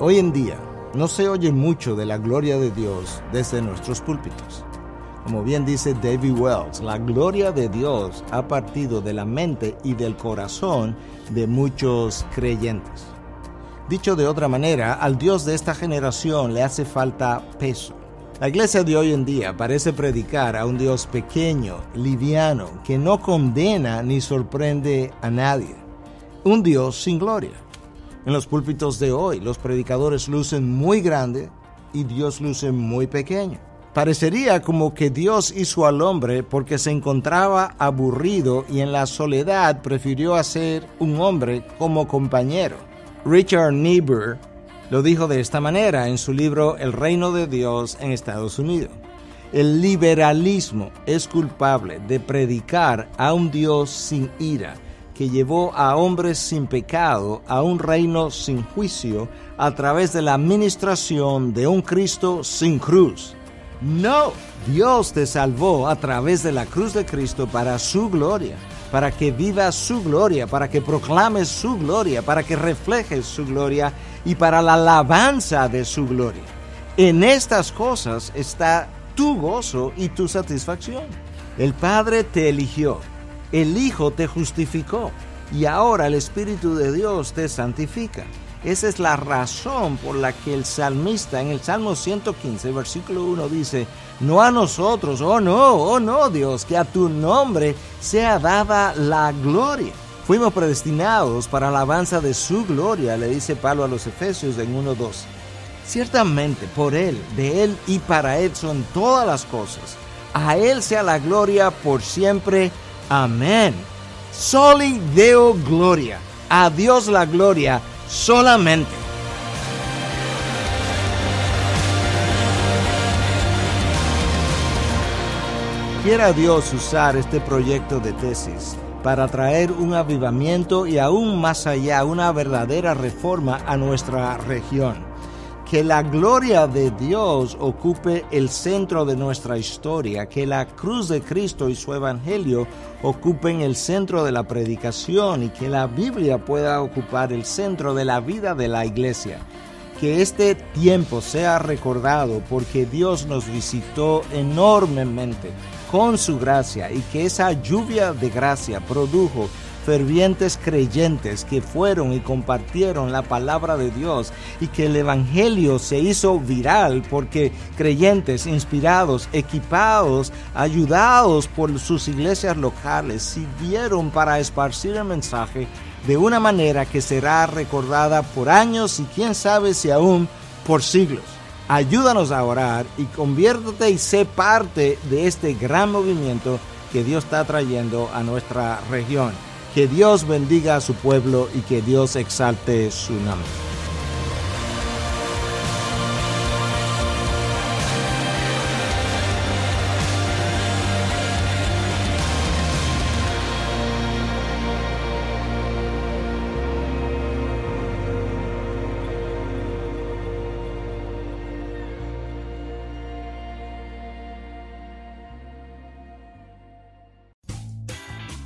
Hoy en día no se oye mucho de la gloria de Dios desde nuestros púlpitos. Como bien dice David Wells, la gloria de Dios ha partido de la mente y del corazón de muchos creyentes. Dicho de otra manera, al Dios de esta generación le hace falta peso. La iglesia de hoy en día parece predicar a un Dios pequeño, liviano, que no condena ni sorprende a nadie. Un Dios sin gloria. En los púlpitos de hoy, los predicadores lucen muy grande y Dios luce muy pequeño. Parecería como que Dios hizo al hombre porque se encontraba aburrido y en la soledad prefirió hacer un hombre como compañero. Richard Niebuhr lo dijo de esta manera en su libro El reino de Dios en Estados Unidos. El liberalismo es culpable de predicar a un Dios sin ira que llevó a hombres sin pecado a un reino sin juicio a través de la administración de un Cristo sin cruz. No, Dios te salvó a través de la cruz de Cristo para su gloria, para que vivas su gloria, para que proclames su gloria, para que reflejes su gloria y para la alabanza de su gloria. En estas cosas está tu gozo y tu satisfacción. El Padre te eligió el Hijo te justificó y ahora el Espíritu de Dios te santifica. Esa es la razón por la que el salmista en el Salmo 115, versículo 1 dice, no a nosotros, oh no, oh no Dios, que a tu nombre sea dada la gloria. Fuimos predestinados para la alabanza de su gloria, le dice Pablo a los Efesios en 1.2. Ciertamente por Él, de Él y para Él son todas las cosas. A Él sea la gloria por siempre. Amén. Soli Deo Gloria. A Dios la gloria solamente. Quiera Dios usar este proyecto de tesis para traer un avivamiento y aún más allá una verdadera reforma a nuestra región que la gloria de Dios ocupe el centro de nuestra historia, que la cruz de Cristo y su evangelio ocupen el centro de la predicación y que la Biblia pueda ocupar el centro de la vida de la iglesia. Que este tiempo sea recordado porque Dios nos visitó enormemente con su gracia y que esa lluvia de gracia produjo fervientes creyentes que fueron y compartieron la palabra de Dios y que el Evangelio se hizo viral porque creyentes inspirados, equipados, ayudados por sus iglesias locales, sirvieron para esparcir el mensaje de una manera que será recordada por años y quién sabe si aún por siglos. Ayúdanos a orar y conviértete y sé parte de este gran movimiento que Dios está trayendo a nuestra región. Que Dios bendiga a su pueblo y que Dios exalte su nombre.